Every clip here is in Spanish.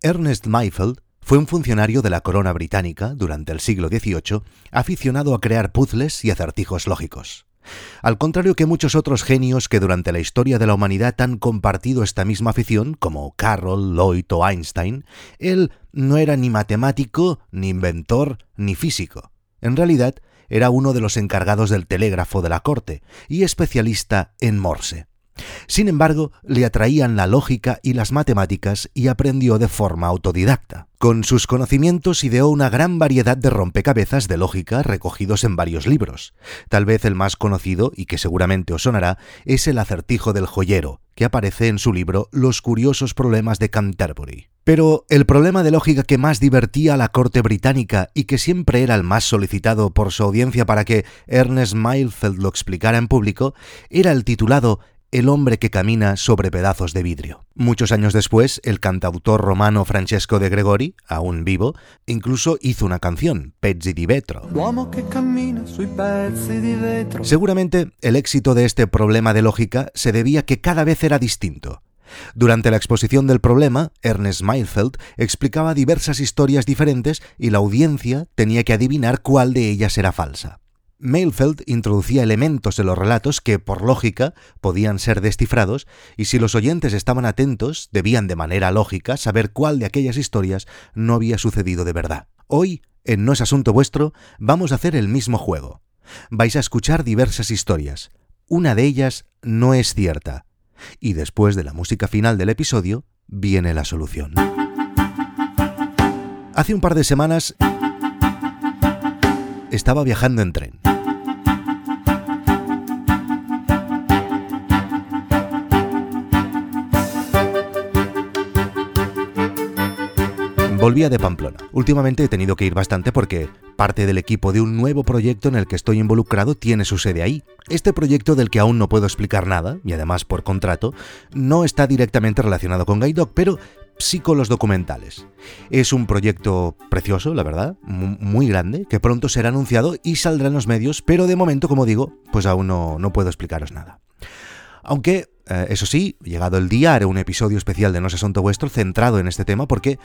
Ernest Mayfeld fue un funcionario de la corona británica durante el siglo XVIII, aficionado a crear puzzles y acertijos lógicos. Al contrario que muchos otros genios que durante la historia de la humanidad han compartido esta misma afición, como Carroll, Lloyd o Einstein, él no era ni matemático, ni inventor, ni físico. En realidad, era uno de los encargados del telégrafo de la corte y especialista en Morse. Sin embargo, le atraían la lógica y las matemáticas y aprendió de forma autodidacta. Con sus conocimientos ideó una gran variedad de rompecabezas de lógica recogidos en varios libros. Tal vez el más conocido, y que seguramente os sonará, es el acertijo del joyero, que aparece en su libro Los curiosos problemas de Canterbury. Pero el problema de lógica que más divertía a la corte británica y que siempre era el más solicitado por su audiencia para que Ernest Mayfeld lo explicara en público era el titulado el hombre que camina sobre pedazos de vidrio. Muchos años después, el cantautor romano Francesco de Gregori, aún vivo, incluso hizo una canción, Pezzi di vetro. Seguramente el éxito de este problema de lógica se debía que cada vez era distinto. Durante la exposición del problema, Ernest Mayfeld explicaba diversas historias diferentes y la audiencia tenía que adivinar cuál de ellas era falsa. Mayfeld introducía elementos en los relatos que, por lógica, podían ser descifrados, y si los oyentes estaban atentos, debían de manera lógica saber cuál de aquellas historias no había sucedido de verdad. Hoy, en No es Asunto Vuestro, vamos a hacer el mismo juego. Vais a escuchar diversas historias. Una de ellas no es cierta. Y después de la música final del episodio, viene la solución. Hace un par de semanas estaba viajando en tren. Volvía de Pamplona. Últimamente he tenido que ir bastante porque parte del equipo de un nuevo proyecto en el que estoy involucrado tiene su sede ahí. Este proyecto del que aún no puedo explicar nada, y además por contrato, no está directamente relacionado con Guide pero sí con los documentales. Es un proyecto precioso, la verdad, muy grande, que pronto será anunciado y saldrá en los medios, pero de momento, como digo, pues aún no, no puedo explicaros nada. Aunque eh, eso sí, llegado el día, haré un episodio especial de No es asunto vuestro centrado en este tema porque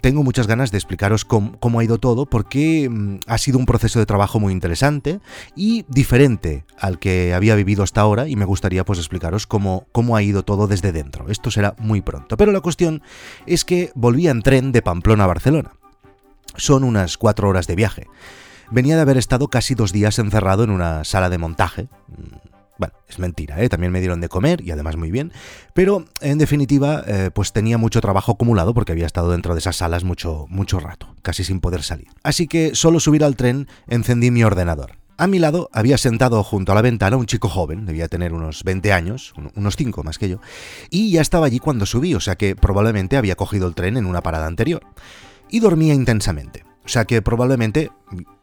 tengo muchas ganas de explicaros cómo, ha ido todo, porque mm, ha sido un proceso de trabajo muy interesante y diferente al que había vivido hasta ahora y me gustaría pues explicaros cómo, cómo ha ido todo desde dentro. Esto será muy pronto. Pero la cuestión es que volví en tren de Pamplona a Barcelona. Son unas cuatro horas de viaje. Venía de haber estado casi dos días encerrado en una sala de montaje bueno, es mentira, ¿eh? también me dieron de comer y además muy bien, pero en definitiva eh, pues tenía mucho trabajo acumulado porque había estado dentro de esas salas mucho, mucho rato, casi sin poder salir. Así que solo subir al tren encendí mi ordenador. A mi lado había sentado junto a la ventana un chico joven, debía tener unos 20 años, unos 5 más que yo, y ya estaba allí cuando subí, o sea que probablemente había cogido el tren en una parada anterior. Y dormía intensamente. O sea que probablemente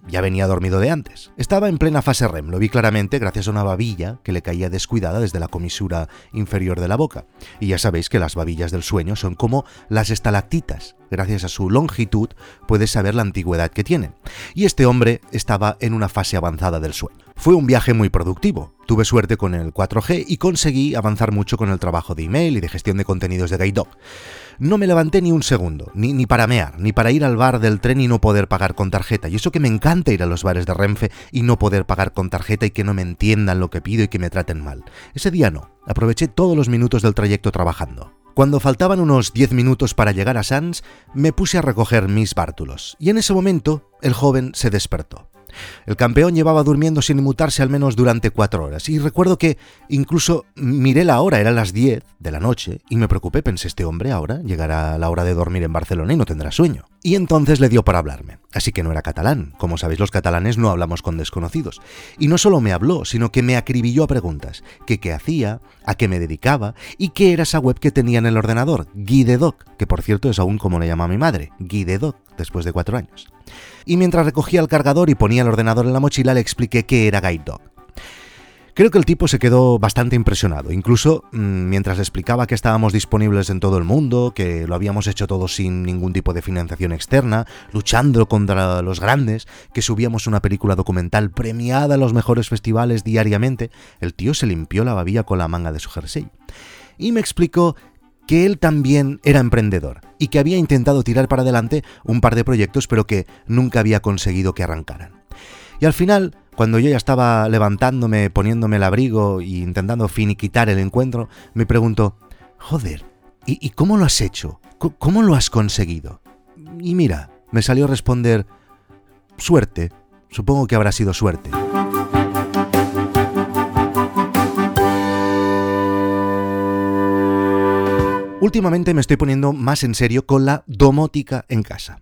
ya venía dormido de antes. Estaba en plena fase REM, lo vi claramente gracias a una babilla que le caía descuidada desde la comisura inferior de la boca. Y ya sabéis que las babillas del sueño son como las estalactitas. Gracias a su longitud puedes saber la antigüedad que tienen. Y este hombre estaba en una fase avanzada del sueño. Fue un viaje muy productivo. Tuve suerte con el 4G y conseguí avanzar mucho con el trabajo de email y de gestión de contenidos de Guide no me levanté ni un segundo, ni, ni para mear, ni para ir al bar del tren y no poder pagar con tarjeta. Y eso que me encanta ir a los bares de Renfe y no poder pagar con tarjeta y que no me entiendan lo que pido y que me traten mal. Ese día no, aproveché todos los minutos del trayecto trabajando. Cuando faltaban unos 10 minutos para llegar a Sans, me puse a recoger mis bártulos, y en ese momento el joven se despertó. El campeón llevaba durmiendo sin inmutarse al menos durante cuatro horas, y recuerdo que incluso miré la hora, era las diez de la noche, y me preocupé, pensé, este hombre ahora llegará a la hora de dormir en Barcelona y no tendrá sueño. Y entonces le dio por hablarme, así que no era catalán, como sabéis los catalanes no hablamos con desconocidos. Y no solo me habló, sino que me acribilló a preguntas, que qué hacía, a qué me dedicaba, y qué era esa web que tenía en el ordenador, Guidedoc, que por cierto es aún como le llama mi madre, Guidedoc, después de cuatro años. Y mientras recogía el cargador y ponía el ordenador en la mochila le expliqué qué era Guide Dog. Creo que el tipo se quedó bastante impresionado, incluso mm, mientras le explicaba que estábamos disponibles en todo el mundo, que lo habíamos hecho todo sin ningún tipo de financiación externa, luchando contra los grandes, que subíamos una película documental premiada a los mejores festivales diariamente, el tío se limpió la babilla con la manga de su jersey. Y me explicó que él también era emprendedor y que había intentado tirar para adelante un par de proyectos pero que nunca había conseguido que arrancaran. Y al final, cuando yo ya estaba levantándome, poniéndome el abrigo e intentando finiquitar el encuentro, me preguntó, joder, ¿y, cómo lo has hecho? ¿Cómo lo has conseguido? Y mira, me salió a responder, suerte, supongo que habrá sido suerte. Últimamente me estoy poniendo más en serio con la domótica en casa.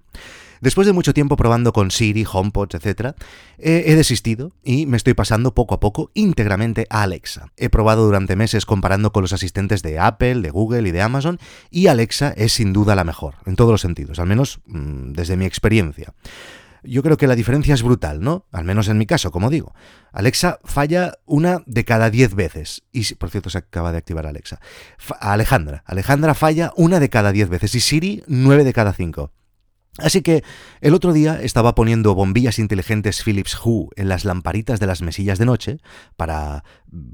Después de mucho tiempo probando con Siri, HomePods, etc., he, desistido y me estoy pasando poco a poco íntegramente a Alexa. He probado durante meses comparando con los asistentes de Apple, de Google y de Amazon, y Alexa es sin duda la mejor, en todos los sentidos, al menos mm, desde mi experiencia yo creo que la diferencia es brutal, ¿no? Al menos en mi caso, como digo. Alexa falla una de cada diez veces. Y, por cierto, se acaba de activar Alexa. Alejandra. Alejandra falla una de cada diez veces. Y Siri, nueve de cada cinco. Así que el otro día estaba poniendo bombillas inteligentes Philips Hue en las lamparitas de las mesillas de noche para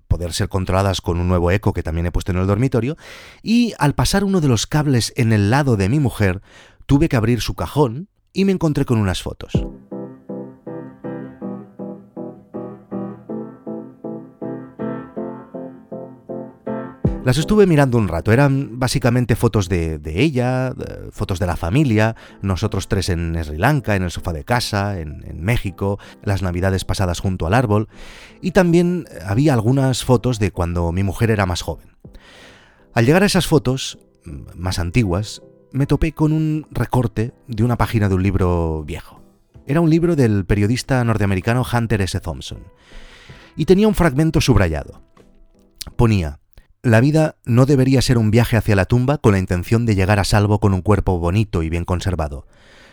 poder ser controladas con un nuevo eco que también he puesto en el dormitorio y al pasar uno de los cables en el lado de mi mujer tuve que abrir su cajón y me encontré con unas fotos. Las estuve mirando un rato, eran básicamente fotos de, ella, fotos de la familia, nosotros tres en Sri Lanka, en el sofá de casa, en, en, México, las navidades pasadas junto al árbol, y también había algunas fotos de cuando mi mujer era más joven. Al llegar a esas fotos, más antiguas, me topé con un recorte de una página de un libro viejo. Era un libro del periodista norteamericano Hunter S. Thompson. Y tenía un fragmento subrayado. Ponía, la vida no debería ser un viaje hacia la tumba con la intención de llegar a salvo con un cuerpo bonito y bien conservado,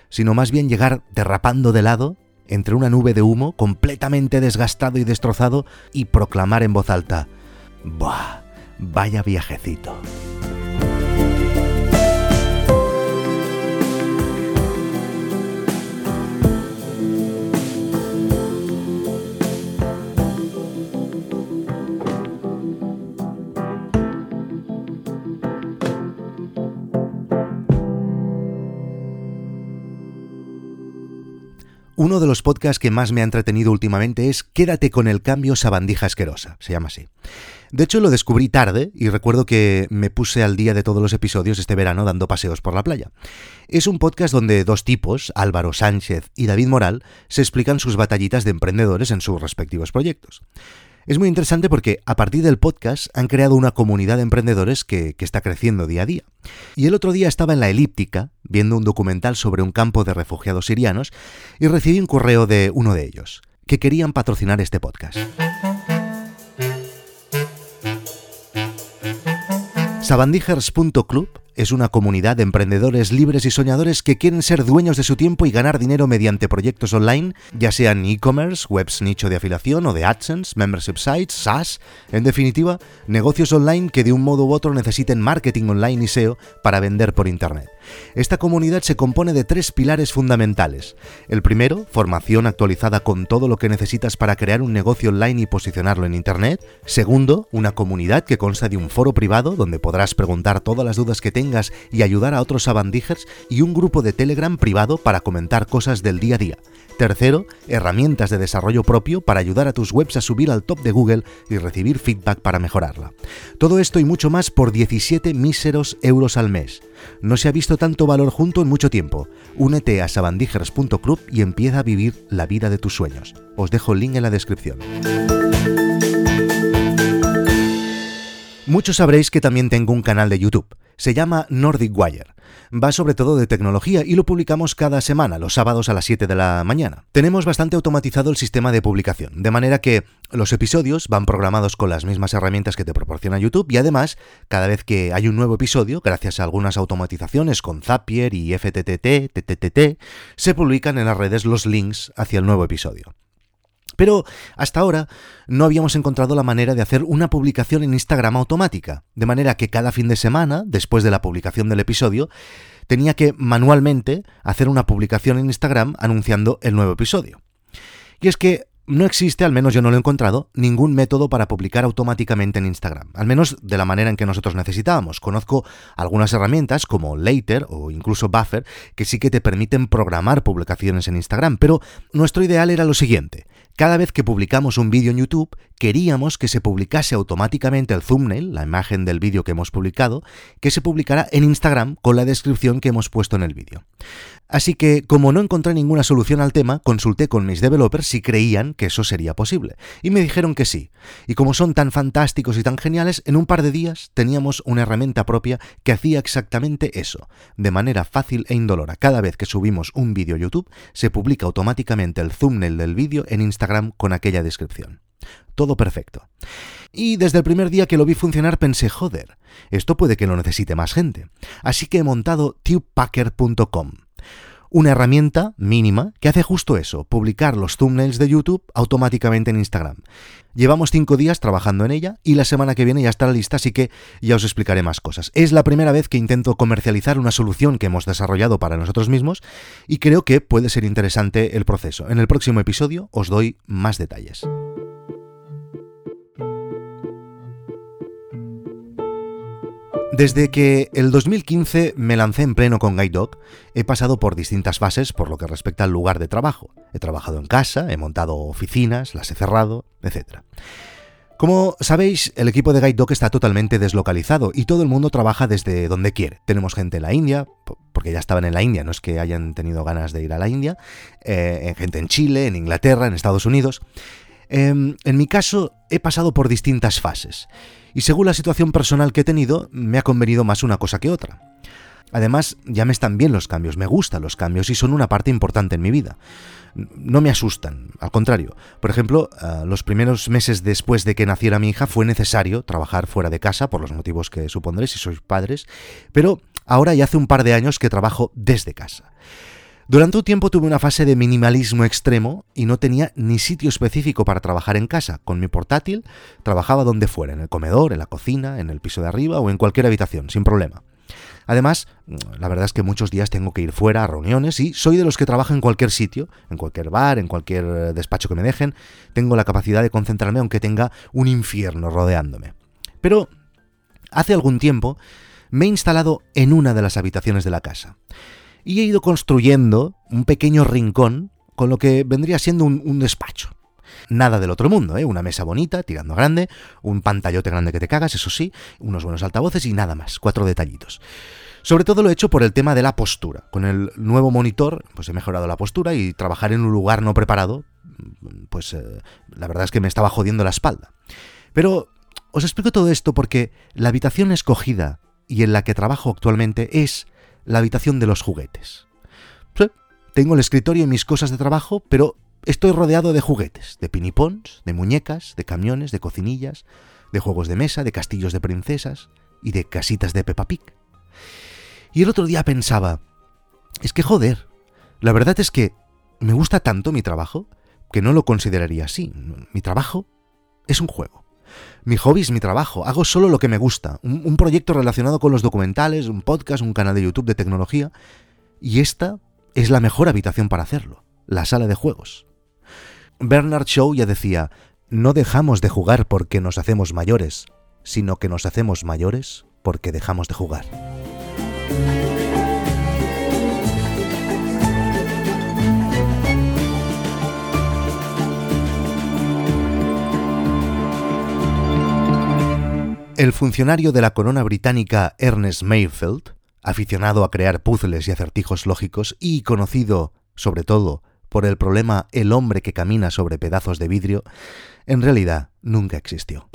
sino más bien llegar derrapando de lado entre una nube de humo completamente desgastado y destrozado y proclamar en voz alta, ¡Buah! Vaya viajecito. Uno de los podcasts que más me ha entretenido últimamente es Quédate con el cambio sabandija asquerosa, se llama así. De hecho, lo descubrí tarde y recuerdo que me puse al día de todos los episodios este verano dando paseos por la playa. Es un podcast donde dos tipos, Álvaro Sánchez y David Moral, se explican sus batallitas de emprendedores en sus respectivos proyectos. Es muy interesante porque a partir del podcast han creado una comunidad de emprendedores que, está creciendo día a día. Y el otro día estaba en la elíptica viendo un documental sobre un campo de refugiados sirianos y recibí un correo de uno de ellos, que querían patrocinar este podcast. Sabandijers.club es una comunidad de emprendedores libres y soñadores que quieren ser dueños de su tiempo y ganar dinero mediante proyectos online, ya sean e-commerce, webs nicho de afiliación o de AdSense, membership sites, SaaS, en definitiva, negocios online que de un modo u otro necesiten marketing online y SEO para vender por Internet. Esta comunidad se compone de tres pilares fundamentales. El primero, formación actualizada con todo lo que necesitas para crear un negocio online y posicionarlo en Internet. Segundo, una comunidad que consta de un foro privado donde podrás preguntar todas las dudas que tengas y ayudar a otros sabandijers y un grupo de Telegram privado para comentar cosas del día a día. Tercero, herramientas de desarrollo propio para ayudar a tus webs a subir al top de Google y recibir feedback para mejorarla. Todo esto y mucho más por 17 míseros euros al mes. No se ha visto tanto valor junto en mucho tiempo. Únete a sabandijers.club y empieza a vivir la vida de tus sueños. Os dejo el link en la descripción. Muchos sabréis que también tengo un canal de YouTube. Se llama Nordic Wire va sobre todo de tecnología y lo publicamos cada semana, los sábados a las 7 de la mañana. Tenemos bastante automatizado el sistema de publicación, de manera que los episodios van programados con las mismas herramientas que te proporciona YouTube y además, cada vez que hay un nuevo episodio, gracias a algunas automatizaciones con Zapier y FTTT, TTT, se publican en las redes los links hacia el nuevo episodio. Pero hasta ahora no habíamos encontrado la manera de hacer una publicación en Instagram automática, de manera que cada fin de semana, después de la publicación del episodio, tenía que manualmente hacer una publicación en Instagram anunciando el nuevo episodio. Y es que no existe, al menos yo no lo he encontrado, ningún método para publicar automáticamente en Instagram, al menos de la manera en que nosotros necesitábamos. Conozco algunas herramientas como Later o incluso Buffer que sí que te permiten programar publicaciones en Instagram, pero nuestro ideal era lo siguiente. Cada vez que publicamos un vídeo en YouTube, queríamos que se publicase automáticamente el thumbnail, la imagen del vídeo que hemos publicado, que se publicara en Instagram con la descripción que hemos puesto en el vídeo. Así que, como no encontré ninguna solución al tema, consulté con mis developers si creían que eso sería posible. Y me dijeron que sí. Y como son tan fantásticos y tan geniales, en un par de días teníamos una herramienta propia que hacía exactamente eso. De manera fácil e indolora, cada vez que subimos un vídeo a YouTube, se publica automáticamente el thumbnail del vídeo en Instagram con aquella descripción. Todo perfecto. Y desde el primer día que lo vi funcionar pensé, joder, esto puede que lo necesite más gente. Así que he montado tubepacker.com una herramienta mínima que hace justo eso, publicar los thumbnails de YouTube automáticamente en Instagram. Llevamos cinco días trabajando en ella y la semana que viene ya estará lista, así que ya os explicaré más cosas. Es la primera vez que intento comercializar una solución que hemos desarrollado para nosotros mismos y creo que puede ser interesante el proceso. En el próximo episodio os doy más detalles. Desde que el 2015 me lancé en pleno con Guide Dog, he pasado por distintas fases por lo que respecta al lugar de trabajo. He trabajado en casa, he montado oficinas, las he cerrado, etc. Como sabéis, el equipo de Guide Dog está totalmente deslocalizado y todo el mundo trabaja desde donde quiere. Tenemos gente en la India, porque ya estaban en la India, no es que hayan tenido ganas de ir a la India, eh, gente en Chile, en Inglaterra, en Estados Unidos. Em, en mi caso, he pasado por distintas fases, y según la situación personal que he tenido, me ha convenido más una cosa que otra. Además, ya me están bien los cambios, me gustan los cambios y son una parte importante en mi vida. No me asustan, al contrario. Por ejemplo, eh, los primeros meses después de que naciera mi hija fue necesario trabajar fuera de casa, por los motivos que supondréis si sois padres, pero ahora ya hace un par de años que trabajo desde casa. Durante un tiempo tuve una fase de minimalismo extremo y no tenía ni sitio específico para trabajar en casa. Con mi portátil trabajaba donde fuera, en el comedor, en la cocina, en el piso de arriba o en cualquier habitación, sin problema. Además, la verdad es que muchos días tengo que ir fuera a reuniones y soy de los que trabaja en cualquier sitio, en cualquier bar, en cualquier eh, despacho que me dejen. Tengo la capacidad de concentrarme aunque tenga un infierno rodeándome. Pero hace algún tiempo me he instalado en una de las habitaciones de la casa y he ido construyendo un pequeño rincón con lo que vendría siendo un, despacho. Nada del otro mundo, ¿eh? Una mesa bonita, tirando grande, un pantallote grande que te cagas, eso sí, unos buenos altavoces y nada más, cuatro detallitos. Sobre todo lo he hecho por el tema de la postura. Con el nuevo monitor, pues he mejorado la postura y trabajar en un lugar no preparado, pues eh, la verdad es que me estaba jodiendo la espalda. Pero os explico todo esto porque la habitación escogida y en la que trabajo actualmente es la habitación de los juguetes. tengo el escritorio y mis cosas de trabajo, pero estoy rodeado de juguetes, de pinipons, de muñecas, de camiones, de cocinillas, de juegos de mesa, de castillos de princesas y de casitas de Peppa Pig. Y el otro día pensaba, es que joder, la verdad es que me gusta tanto mi trabajo que no lo consideraría así. Mi trabajo es un juego. Mi hobby es mi trabajo, hago solo lo que me gusta, un, proyecto relacionado con los documentales, un podcast, un canal de YouTube de tecnología, y esta es la mejor habitación para hacerlo, la sala de juegos. Bernard Shaw ya decía, no dejamos de jugar porque nos hacemos mayores, sino que nos hacemos mayores porque dejamos de jugar. El funcionario de la corona británica Ernest Mayfield, aficionado a crear puzzles y acertijos lógicos y conocido, sobre todo, por el problema El hombre que camina sobre pedazos de vidrio, en realidad nunca existió.